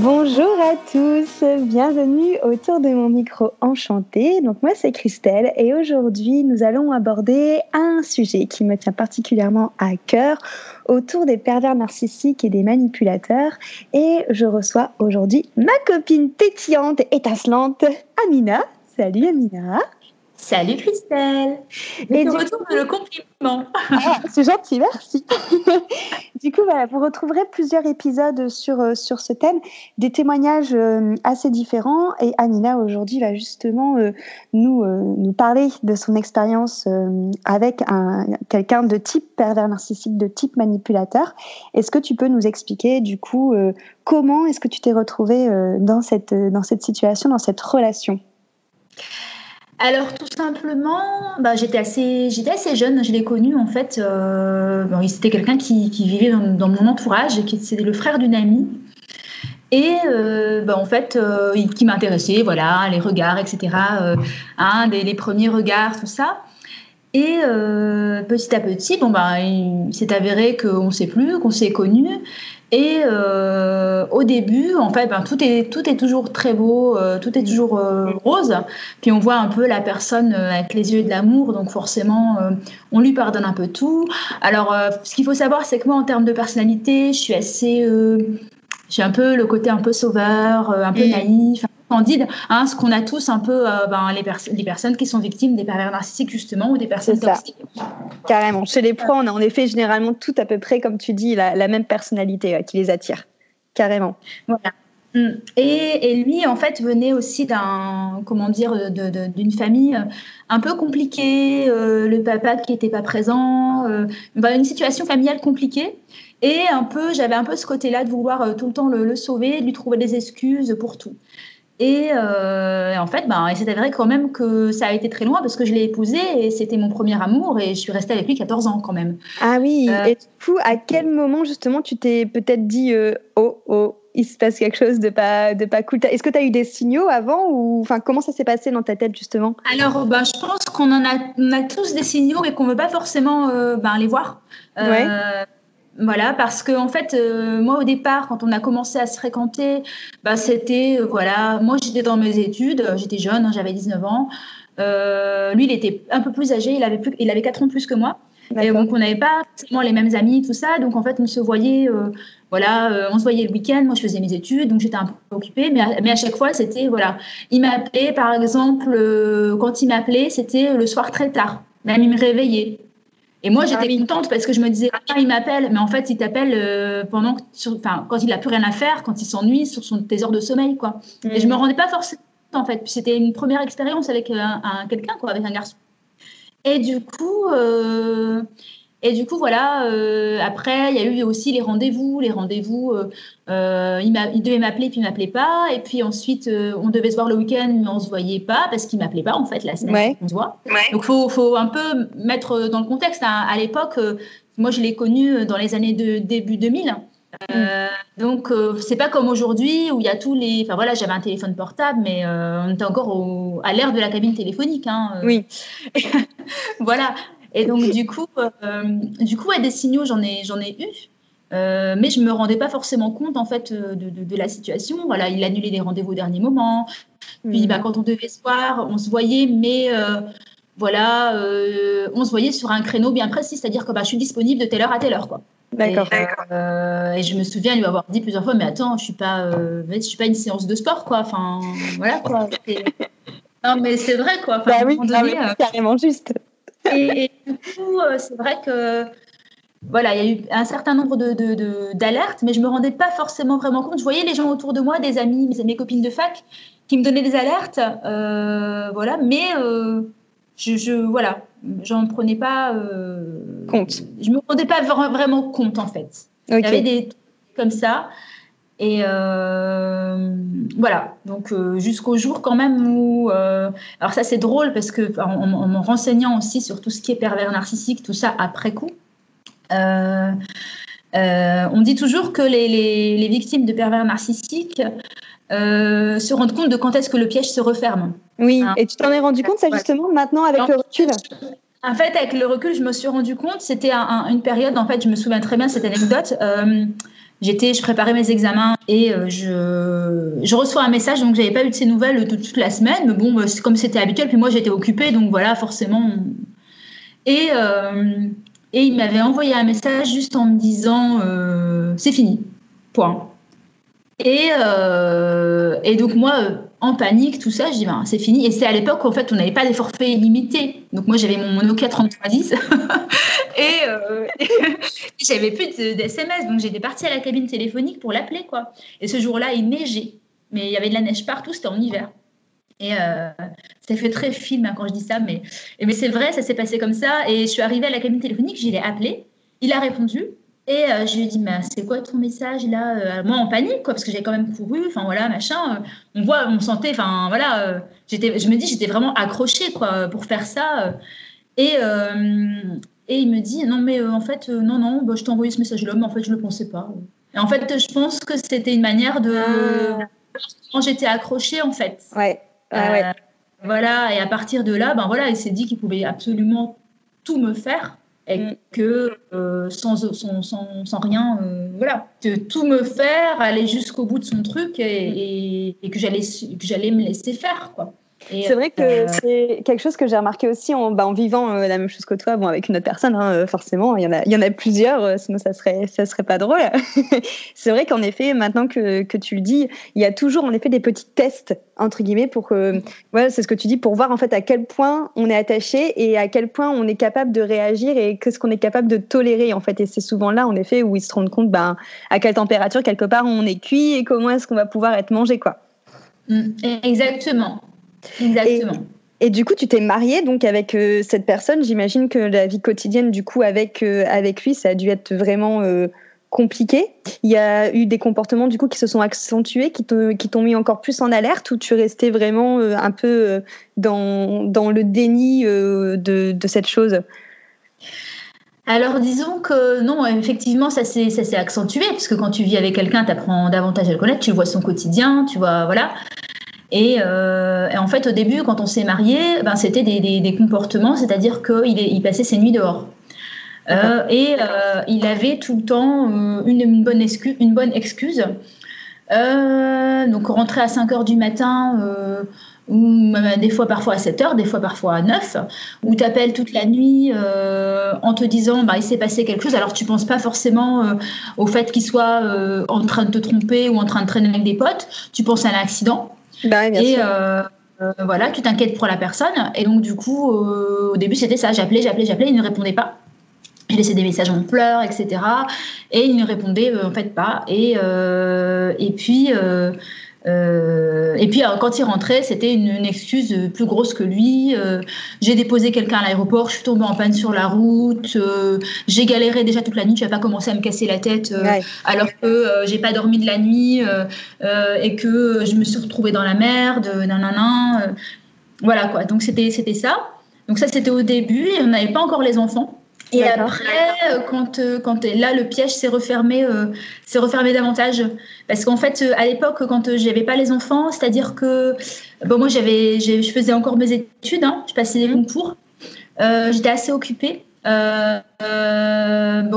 Bonjour à tous, bienvenue autour de mon micro enchanté. Donc moi c'est Christelle et aujourd'hui nous allons aborder un sujet qui me tient particulièrement à cœur autour des pervers narcissiques et des manipulateurs et je reçois aujourd'hui ma copine pétillante et étincelante Amina. Salut Amina. Salut Christelle. Et tu du retournes le compliment. Ah, c'est gentil, merci. du coup, voilà, vous retrouverez plusieurs épisodes sur, euh, sur ce thème, des témoignages euh, assez différents. Et Amina, aujourd'hui, va justement euh, nous, nous parler de son expérience avec un, quelqu'un de type pervers narcissique, de type manipulateur. Est-ce que tu peux nous expliquer, du coup, comment est-ce que tu t'es retrouvée dans, cette, dans cette situation, dans cette relation? Alors tout simplement, bah, j'étais assez, jeune, je l'ai connu en fait. Euh, c'était quelqu'un qui, vivait dans, mon entourage, qui c'était le frère d'une amie. Et euh, bah, en fait, euh, qui m'intéressait, voilà, les regards, etc. hein, des, les premiers regards, tout ça. Et petit à petit, bon bah, il s'est avéré qu'on ne sait plus, qu'on s'est connus. Et euh, au début, en fait, ben, tout, est, tout est toujours très beau, euh, tout est toujours euh, rose. Puis on voit un peu la personne euh, avec les yeux de l'amour, donc forcément, euh, on lui pardonne un peu tout. Alors, euh, ce qu'il faut savoir, c'est que moi, en termes de personnalité, je suis assez. euh, j'ai un peu le côté un peu sauveur, euh, un peu naïf, un candide, hein, ce qu'on a tous un peu, euh, ben, les, pers- les personnes qui sont victimes des pervers narcissiques, justement, ou des personnes toxiques. Carrément. Chez les pros, on a en effet généralement tout à peu près, comme tu dis, la, la même personnalité ouais, qui les attire. Carrément. Voilà. Mm. Et, et lui, en fait, venait aussi d'un, comment dire, d'une famille euh, un peu compliquée, euh, le papa qui n'était pas présent, euh, bah, une situation familiale compliquée. Et un peu, j'avais un peu ce côté-là de vouloir tout le temps le, le sauver, de lui trouver des excuses pour tout. Et euh, en fait, ben, il s'est avéré quand même que ça a été très loin parce que je l'ai épousé et c'était mon premier amour et je suis restée avec lui 14 ans quand même. Ah oui. Euh, Et du coup, à quel moment justement tu t'es peut-être dit euh, oh oh il se passe quelque chose de pas de pas cool. Est-ce que tu as eu des signaux avant ou enfin comment ça s'est passé dans ta tête justement? Alors, ben, je pense qu'on en a, on a tous des signaux et qu'on ne veut pas forcément ben, les voir. Ouais. Voilà, parce que en fait, euh, moi au départ, quand on a commencé à se fréquenter, bah, c'était, euh, voilà, moi j'étais dans mes études, euh, j'étais jeune, hein, j'avais 19 ans. Lui, il était un peu plus âgé, il avait, plus, il avait 4 ans plus que moi. Et donc, on n'avait pas forcément les mêmes amis, tout ça. Donc, en fait, on se voyait, voilà, on se voyait le week-end. Moi, je faisais mes études, donc j'étais un peu occupée. Mais à, mais à chaque fois, c'était, voilà, il m'appelait, par exemple, quand il m'appelait, c'était le soir très tard. Même, il me réveillait. Et moi, j'étais Ah contente parce que je me disais, ah, il m'appelle. Mais en fait, il t'appelle euh, pendant, que- quand il n'a plus rien à faire, quand il s'ennuie sur son, tes heures de sommeil, quoi. Et je me rendais pas forcément en fait. Puis c'était une première expérience avec un, un- quelqu'un, quoi, avec un garçon. Et du coup, euh, et du coup, voilà. euh, après, il y a eu aussi les rendez-vous, les rendez-vous. euh, euh, il, il devait m'appeler, puis il m'appelait pas. Et puis ensuite, euh, on devait se voir le week-end, mais on se voyait pas parce qu'il m'appelait pas en fait la semaine. Ouais. On se voit. Donc, faut, faut un peu mettre dans le contexte. hein. À l'époque, euh, moi, je l'ai connu dans les années de début 2000. Euh, donc euh, c'est pas comme aujourd'hui où il y a tous les. Enfin voilà, j'avais un téléphone portable, mais euh, on était encore au- à l'ère de la cabine téléphonique. Hein, euh. Oui. voilà. Et donc du coup, euh, du coup, ouais, des signaux, j'en ai, j'en ai eu. Euh, mais je me rendais pas forcément compte en fait euh, de, de- de la situation. Voilà, il annulait des rendez-vous au dernier moment. Puis Mhm. bah, quand on devait se voir, on se voyait, mais euh, voilà, euh, on se voyait sur un créneau bien précis, c'est-à-dire que bah, je suis disponible de telle heure à telle heure, quoi. D'accord. Et, et je me souviens lui avoir dit plusieurs fois, mais attends, je suis pas, je suis pas une séance de sport, quoi. Enfin, voilà, quoi. C'est- Non, mais c'est vrai, quoi. Enfin, Bah oui, moment ah carrément juste. et, et du coup, euh, c'est vrai que voilà, il y a eu un certain nombre de, de- de- d'alertes, mais je me rendais pas forcément vraiment compte. Je voyais les gens autour de moi, des amis, mes, mes copines de fac, qui me donnaient des alertes, euh, voilà, mais euh, je, je voilà, j'en prenais pas euh, Compte. Je me rendais pas vra- vraiment compte en fait. Il y avait des trucs comme ça. Et voilà, donc jusqu'au jour quand même où... alors ça c'est drôle parce que en, me renseignant aussi sur tout ce qui est pervers narcissique, tout ça après coup, on dit toujours que les, les, les, victimes de pervers narcissiques euh, se rendre compte de quand est-ce que le piège se referme. Oui, hein. et tu t'en es rendu compte, ça justement, maintenant avec le recul En fait, avec le recul, je me suis rendu compte, c'était une période, en fait, je me souviens très bien de cette anecdote. Euh, j'étais, je préparais mes examens et euh, je, je, reçois un message, donc j'avais pas eu de ces nouvelles toute, la semaine, mais bon, c'est comme c'était habituel, puis moi j'étais occupée, donc voilà, forcément. Et, et il m'avait envoyé un message juste en me disant c'est fini, point. Et, euh, et donc moi, euh, en panique, tout ça, je dis ben, c'est fini. Et c'est à l'époque en fait on n'avait pas des forfaits illimités. Donc moi j'avais mon Nokia 3310 et, euh, j'avais plus d'SMS. Donc j'étais partie à la cabine téléphonique pour l'appeler quoi. Et ce jour-là il neigeait, mais il y avait de la neige partout, c'était en hiver. Et euh, ça fait très film hein, quand je dis ça, mais, mais c'est vrai, ça s'est passé comme ça. Et je suis arrivée à la cabine téléphonique, je l'ai appelé, il a répondu. Et euh, je lui ai dit, c'est quoi ton message là euh, Moi en panique, quoi, parce que j'ai quand même couru, enfin voilà, machin. Euh, on voit, on sentait, enfin voilà, j'étais, je me dis, j'étais vraiment accrochée, quoi, pour faire ça. Et, et il me dit, non, mais en fait, non, non, bah, je t'ai envoyé ce message-là, mais en fait, je ne le pensais pas. Et en fait, je pense que c'était une manière de. Quand j'étais accrochée, en fait. Ouais. ouais. Voilà, et à partir de là, ben voilà, il s'est dit qu'il pouvait absolument tout me faire et mm. que euh, sans, sans, sans, sans, rien, euh, voilà, de tout me faire, aller jusqu'au bout de son truc et, et, que j'allais me laisser faire, quoi. C'est vrai que euh, c'est quelque chose que j'ai remarqué aussi en, bah, en vivant euh, la même chose que toi, bon, avec une autre personne, hein, euh, forcément. Il y, en a, il y en a plusieurs, sinon ça serait, ça serait pas drôle. c'est vrai qu'en effet, maintenant que, que, tu le dis, il y a toujours en effet des petits tests, entre guillemets, pour que, ouais, c'est ce que tu dis, pour voir en fait à quel point on est attaché et à quel point on est capable de réagir et qu'est-ce qu'on est capable de tolérer, en fait. Et c'est souvent là, en effet, où ils se rendent compte ben, à quelle température, quelque part, on est cuit et comment est-ce qu'on va pouvoir être mangé, quoi. Mm, exactement. Exactement. Et, du coup, tu t'es mariée donc avec euh, cette personne. J'imagine que la vie quotidienne, du coup, avec euh, avec lui, ça a dû être vraiment euh, compliqué. Il y a eu des comportements du coup qui se sont accentués, qui t'ont mis encore plus en alerte, ou tu restais vraiment un peu dans, dans le déni de, de cette chose? Alors disons que non, effectivement, ça s'est accentué, parce que quand tu vis avec quelqu'un, tu apprends davantage à le connaître, tu vois son quotidien, tu vois, voilà. Euh, et, en fait, au début, quand on s'est marié, ben, c'était des, comportements, c'est-à-dire qu'il il passait ses nuits dehors. Euh, et euh, il avait tout le temps une, bonne excuse. Une bonne excuse. donc, rentrer à 5 heures du matin, ou des fois parfois à 7 heures, des fois parfois à 9, où tu appelles toute la nuit en te disant bah, il s'est passé quelque chose. Alors, tu penses pas forcément au fait qu'il soit en train de te tromper ou en train de traîner avec des potes, tu penses à l'accident. Bah et euh, euh, voilà, tu t'inquiètes pour la personne. Et donc, du coup, euh, au début, c'était ça. J'appelais, j'appelais, j'appelais, il ne répondait pas. Je laissais des messages en pleurs, etc. Et il ne répondait en fait pas. Et, et puis, euh, et puis quand il rentrait, c'était une, excuse plus grosse que lui. Euh, j'ai déposé quelqu'un à l'aéroport, je suis tombée en panne sur la route, euh, j'ai galéré déjà toute la nuit, tu vas pas commencer à me casser la tête alors que j'ai pas dormi de la nuit et que je me suis retrouvée dans la merde, nanana. voilà quoi. Donc c'était ça. Donc ça c'était au début et on n'avait pas encore les enfants. Et après, euh, quand, euh, quand là, le piège s'est refermé, euh, s'est refermé davantage. Parce qu'en fait, à l'époque, quand j'avais pas les enfants, c'est-à-dire que bon, moi, j'avais, je faisais encore mes études, hein, je passais des mhm. concours, j'étais assez occupée. bon,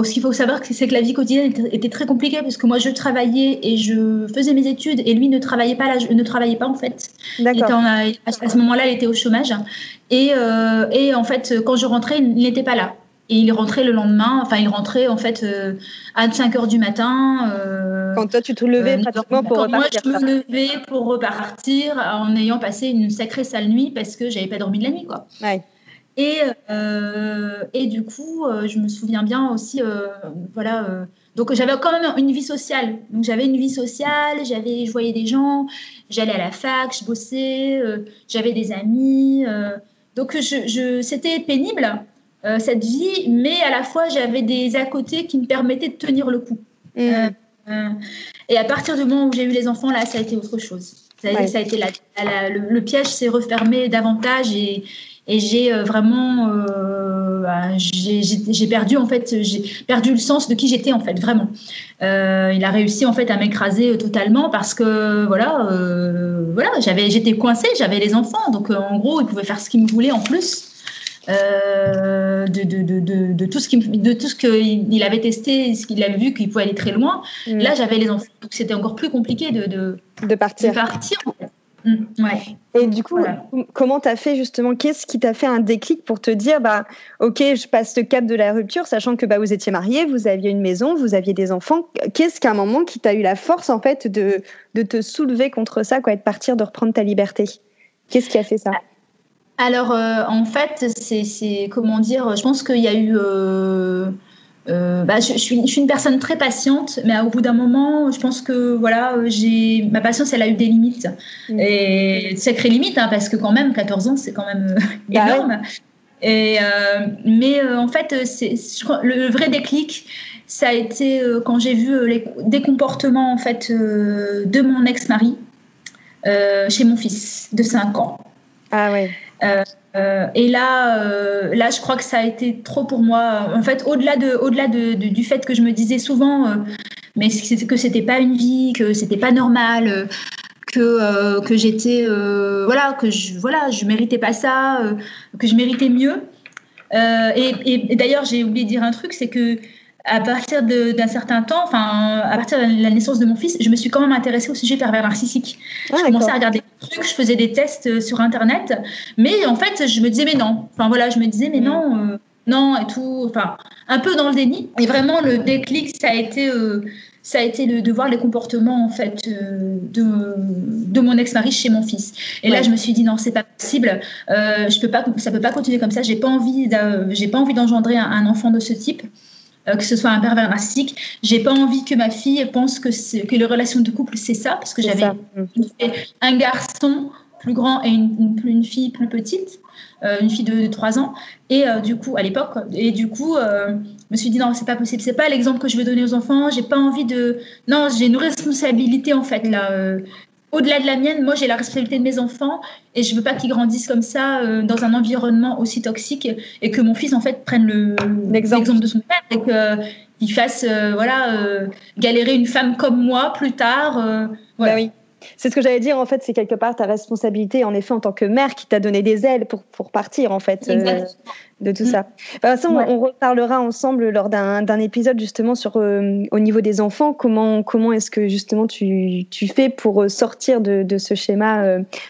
ce qu'il faut savoir, c'est que la vie quotidienne était, très compliquée parce que moi, je travaillais et je faisais mes études et lui ne travaillait pas, là, ne travaillait pas en fait. D'accord. à ce moment-là, il était au chômage. Et, et en fait, quand je rentrais, il n'était pas là. Et il rentrait le lendemain, enfin il rentrait en fait euh, à 5 heures du matin. Euh, quand toi tu te levais euh, pratiquement pour repartir. Moi je me levais pour repartir en ayant passé une sacrée sale nuit parce que j'avais pas dormi de la nuit quoi. Ouais. Et, et du coup, je me souviens bien aussi, voilà, donc j'avais quand même une vie sociale. Donc j'avais une vie sociale, j'avais, je voyais des gens, j'allais à la fac, je bossais, j'avais des amis. donc je, je, c'était pénible, euh, cette vie, mais à la fois j'avais des à côté qui me permettaient de tenir le coup. Mmh. Euh, et à partir du moment où j'ai eu les enfants, là, ça a été autre chose. Ça, a été le, piège s'est refermé davantage et, et j'ai vraiment bah, j'ai perdu en fait j'ai perdu le sens de qui j'étais en fait vraiment il a réussi en fait à m'écraser totalement parce que voilà voilà j'avais j'étais coincée j'avais les enfants donc en gros il pouvait faire ce qu'il me voulait en plus euh, de, de, de, de, tout ce qu'il de tout ce qu'il avait testé, ce qu'il avait vu qu'il pouvait aller très loin. Mm. Là, j'avais les enfants, donc c'était encore plus compliqué de, de, partir. partir mm, ouais. Et du coup, comment tu as fait justement? Qu'est-ce qui t'a fait un déclic pour te dire bah, Ok, je passe le cap de la rupture, sachant que bah, vous étiez mariés, vous aviez une maison, vous aviez des enfants. Qu'est-ce qu'à un moment qui t'a eu la force en fait de, de te soulever contre ça, quoi, et de partir, de reprendre ta liberté? Qu'est-ce qui a fait ça? Alors, euh, en fait, c'est comment dire Je pense qu'il y a eu. Euh, euh, bah, je, suis, une personne très patiente, mais au bout d'un moment, je pense que voilà, j'ai ma patience, elle a eu des limites mmh. et sacrées limites, hein, parce que quand même, 14 ans, c'est quand même bah énorme. Et mais en fait, c'est le vrai déclic, ça a été quand j'ai vu les, des comportements en fait de mon ex-mari chez mon fils de 5 ans. Ah ouais. Euh, euh, et là, euh, là, je crois que ça a été trop pour moi. En fait, au-delà de, au-delà de, du fait que je me disais souvent, mais que c'était pas une vie, que c'était pas normal, que que j'étais, voilà, que je, voilà, je méritais pas ça, que je méritais mieux. et, et d'ailleurs, j'ai oublié de dire un truc, c'est que à partir d'un certain temps, enfin, à partir de la naissance de mon fils, je me suis quand même intéressée au sujet pervers narcissique. Ah, je commençais à regarder des trucs, je faisais des tests euh, sur Internet, mais en fait, je me disais, mais non. Enfin, voilà, je me disais, mais mm. non, euh, non, et tout. Enfin, un peu dans le déni. Et vraiment, le déclic, ça a été. Euh, ça a été de, voir les comportements en fait de, de mon ex-mari chez mon fils. Et là, je me suis dit non, c'est pas possible. je peux pas, ça peut pas continuer comme ça. J'ai pas envie, j'ai pas envie d'engendrer un, enfant de ce type. Euh, que ce soit un pervers narcissique. J'ai pas envie que ma fille pense que, que les relations de couple, c'est ça, parce que j'avais un garçon plus grand et une, une, fille plus petite, euh, une fille de, 3 ans. Et euh, du coup, à l'époque, et du coup, je me suis dit non, c'est pas possible, c'est pas l'exemple que je veux donner aux enfants. J'ai pas envie de. Non, j'ai une responsabilité en fait là au-delà de la mienne, moi j'ai la responsabilité de mes enfants et je veux pas qu'ils grandissent comme ça euh, dans un environnement aussi toxique et que mon fils en fait prenne l'exemple de son père et qu'il fasse euh, voilà euh, galérer une femme comme moi plus tard. Bah oui. C'est ce que j'allais dire, en fait, c'est quelque part ta responsabilité, en effet, en tant que mère, qui t'a donné des ailes pour, pour partir, en fait, euh, de tout ça. Bah, de toute façon, on reparlera ensemble lors d'un épisode, justement, sur, euh, au niveau des enfants, comment, comment est-ce que, justement, tu, tu, fais pour euh, sortir de, de ce schéma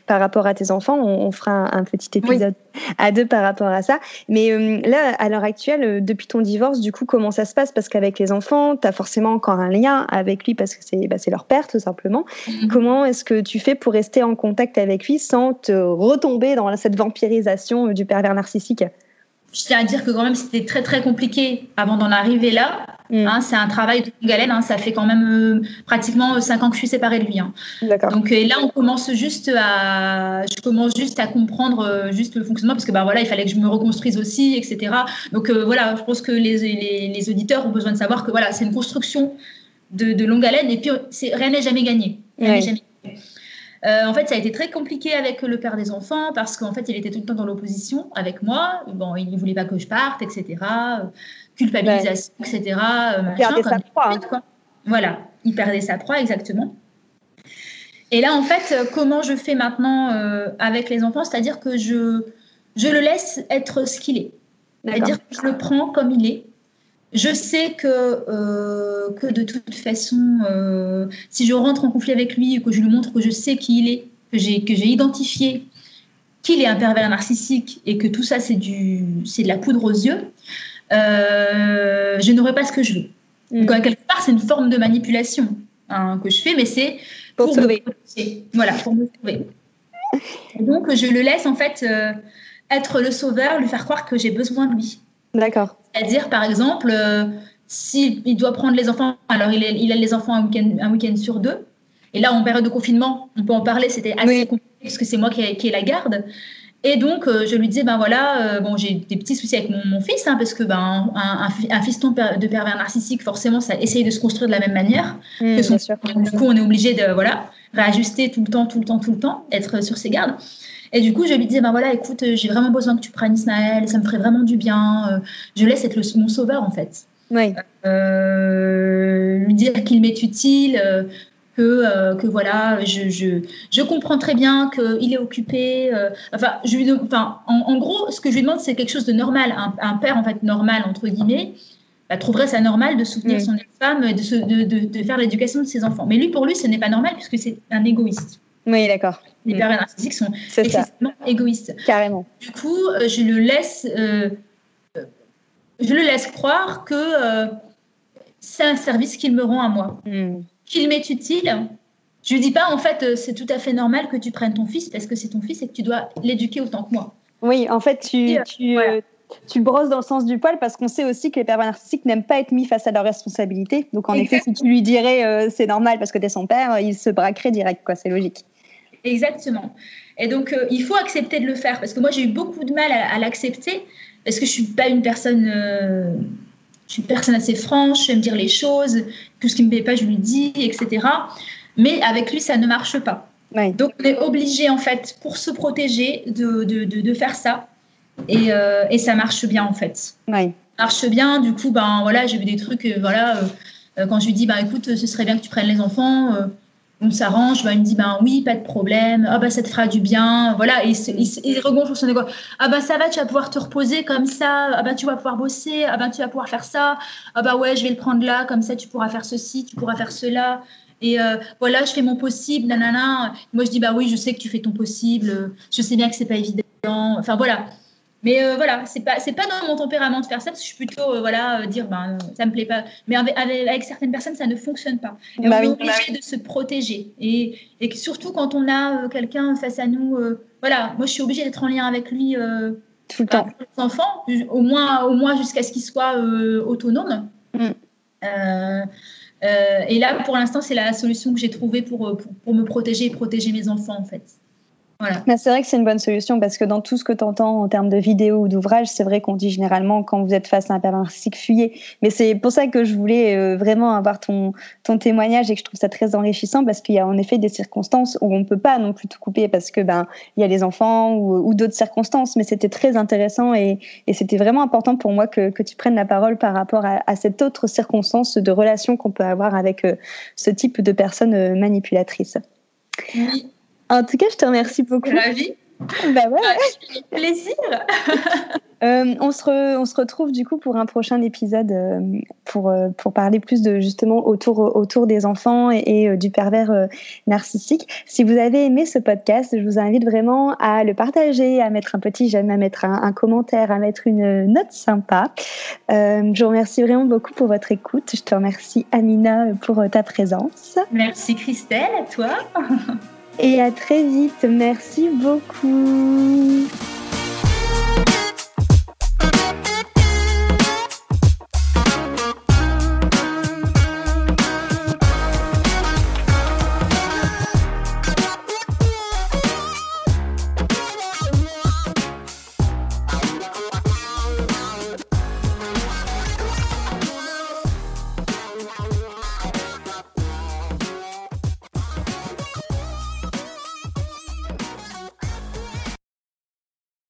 par rapport à tes enfants? On, fera un, petit épisode à deux par rapport à ça. Mais là, à l'heure actuelle, depuis ton divorce, du coup, comment ça se passe? Parce qu'avec les enfants, tu as forcément encore un lien avec lui parce que c'est bah, leur père, tout simplement. Mm-hmm. Comment est-ce que tu fais pour rester en contact avec lui sans te retomber dans cette vampirisation du pervers narcissique? Je tiens à dire que quand même c'était très très compliqué avant d'en arriver là. Mm. Hein, c'est un travail de galène, hein, ça fait quand même euh, pratiquement cinq ans que je suis séparée de lui. Hein. Donc là on commence juste à, je commence juste à comprendre euh, juste le fonctionnement parce que bah voilà il fallait que je me reconstruise aussi, etc. Donc euh, voilà, je pense que les, les, les, auditeurs ont besoin de savoir que voilà c'est une construction de, de longue haleine et puis rien n'est jamais gagné. Rien jamais euh, en fait, ça a été très compliqué avec le père des enfants parce qu'en fait, il était tout le temps dans l'opposition avec moi. Bon, il ne voulait pas que je parte, etc. Culpabilisation, etc. il perdait sa proie. Hein. Voilà, il perdait sa proie, exactement. Et là, en fait, comment je fais maintenant euh, avec les enfants? C'est-à-dire que je, je le laisse être ce qu'il est. C'est-à-dire que je le prends comme il est. Je sais que, euh, que de toute façon, euh, si je rentre en conflit avec lui et que je lui montre que je sais qui il est, que j'ai, que j'ai identifié qu'il est un pervers narcissique et que tout ça, c'est, du, c'est de la poudre aux yeux, euh, je n'aurai pas ce que je veux. Mm. Donc, quelque part, c'est une forme de manipulation hein, que je fais, mais c'est pour, pour sauver. Voilà, pour me sauver. donc, je le laisse en fait être le sauveur, lui faire croire que j'ai besoin de lui. D'accord. C'est-à-dire, par exemple, euh, s'il doit prendre les enfants, alors il, il a les enfants un week-end sur deux. Et là, en période de confinement, on peut en parler, c'était assez compliqué parce que c'est moi qui ai, qui ai, la garde. Et donc, euh, je lui disais, ben voilà, euh, bon, j'ai des petits soucis avec mon, fils, hein, parce que ben, un, un, fiston de pervers narcissique, forcément, ça essaye de se construire de la même manière. Mmh, que son, sûr. Du coup, on est obligé de voilà, réajuster tout le temps, tout le temps, tout le temps, être sur ses gardes. Et du coup, je lui disais, ben voilà, écoute, j'ai vraiment besoin que tu prennes Ismaël, ça me ferait vraiment du bien. Euh, je laisse être le, mon sauveur, en fait. Oui. lui dire qu'il m'est utile, que, euh, que voilà, je, je, je, comprends très bien qu'il est occupé. Euh, enfin, je lui, enfin en, gros, ce que je lui demande, c'est quelque chose de normal. Un, père, en fait, normal, entre guillemets, bah, trouverait ça normal de soutenir son femme, de, de, de, de, faire l'éducation de ses enfants. Mais lui, pour lui, ce n'est pas normal puisque c'est un égoïste. Oui, d'accord. Les pères narcissiques sont extrêmement égoïstes. Carrément. Du coup, euh, je le laisse, je le laisse croire que c'est un service qu'il me rend à moi. Hmm qu'il m'est utile. Je lui dis pas, en fait, euh, c'est tout à fait normal que tu prennes ton fils parce que c'est ton fils et que tu dois l'éduquer autant que moi. Oui, en fait, tu, euh, tu, euh, tu, le brosses dans le sens du poil parce qu'on sait aussi que les pervers narcissiques n'aiment pas être mis face à leurs responsabilités. Donc, en effet, si tu lui dirais c'est normal parce que tu es son père, il se braquerait direct, quoi. C'est logique. Exactement. Et donc, il faut accepter de le faire parce que moi, j'ai eu beaucoup de mal à, l'accepter parce que je suis pas une personne je suis une personne assez franche, je vais me dire les choses, tout ce qui ne me plaît pas, je lui dis, etc. Mais avec lui, ça ne marche pas. Donc, on est obligé, en fait, pour se protéger, de, de, de, faire ça. Et, euh, et, ça marche bien, en fait. Ça marche bien. Du coup, ben, voilà, j'ai vu des trucs, euh, voilà, euh, quand je lui dis, ben, écoute, ce serait bien que tu prennes les enfants on s'arrange, bah, il me dit ben oui, pas de problème, ah bah ça te fera du bien, voilà, et il, il, regonfle son égo. Ah bah ça va, tu vas pouvoir te reposer comme ça, ah bah tu vas pouvoir bosser, ah bah tu vas pouvoir faire ça, ah bah ouais, je vais le prendre là, comme ça tu pourras faire ceci, tu pourras faire cela. Et euh, voilà, je fais mon possible, nanana. Moi je dis bah oui, je sais que tu fais ton possible, je sais bien que c'est pas évident. Enfin voilà, mais euh, voilà, c'est pas c'est pas dans mon tempérament de faire ça parce que je suis plutôt euh, voilà euh, dire ben ça me plaît pas. Mais avec, certaines personnes ça ne fonctionne pas. Et bah on est obligé de se protéger et, et surtout quand on a quelqu'un face à nous, voilà, moi je suis obligée d'être en lien avec lui tout le temps. Enfant, au moins au moins jusqu'à ce qu'il soit autonome. Mm. et là, pour l'instant, c'est la solution que j'ai trouvée pour, pour, pour, me protéger et protéger mes enfants, en fait. C'est vrai que c'est une bonne solution parce que dans tout ce que tu entends en termes de vidéos ou d'ouvrages, c'est vrai qu'on dit généralement quand vous êtes face à un pervers narcissique, fuyez. Mais c'est pour ça que je voulais euh, vraiment avoir ton, ton témoignage et que je trouve ça très enrichissant parce qu'il y a en effet des circonstances où on ne peut pas non plus tout couper parce que ben il y a les enfants ou, d'autres circonstances. Mais c'était très intéressant et, et c'était vraiment important pour moi que, que, tu prennes la parole par rapport à, à cette autre circonstance de relation qu'on peut avoir avec euh, ce type de personnes euh, manipulatrices. Oui. En tout cas, je te remercie beaucoup. Ravie. Bah ouais. Ah, plaisir. euh, on, se on se retrouve du coup pour un prochain épisode euh, pour, euh, pour parler plus de justement autour, autour des enfants et, euh, du pervers narcissique. Si vous avez aimé ce podcast, je vous invite vraiment à le partager, à mettre un petit j'aime, à mettre un, un, commentaire, à mettre une note sympa. je vous remercie vraiment beaucoup pour votre écoute. Je te remercie Amina pour ta présence. Merci Christelle, à toi. et à très vite. Merci beaucoup.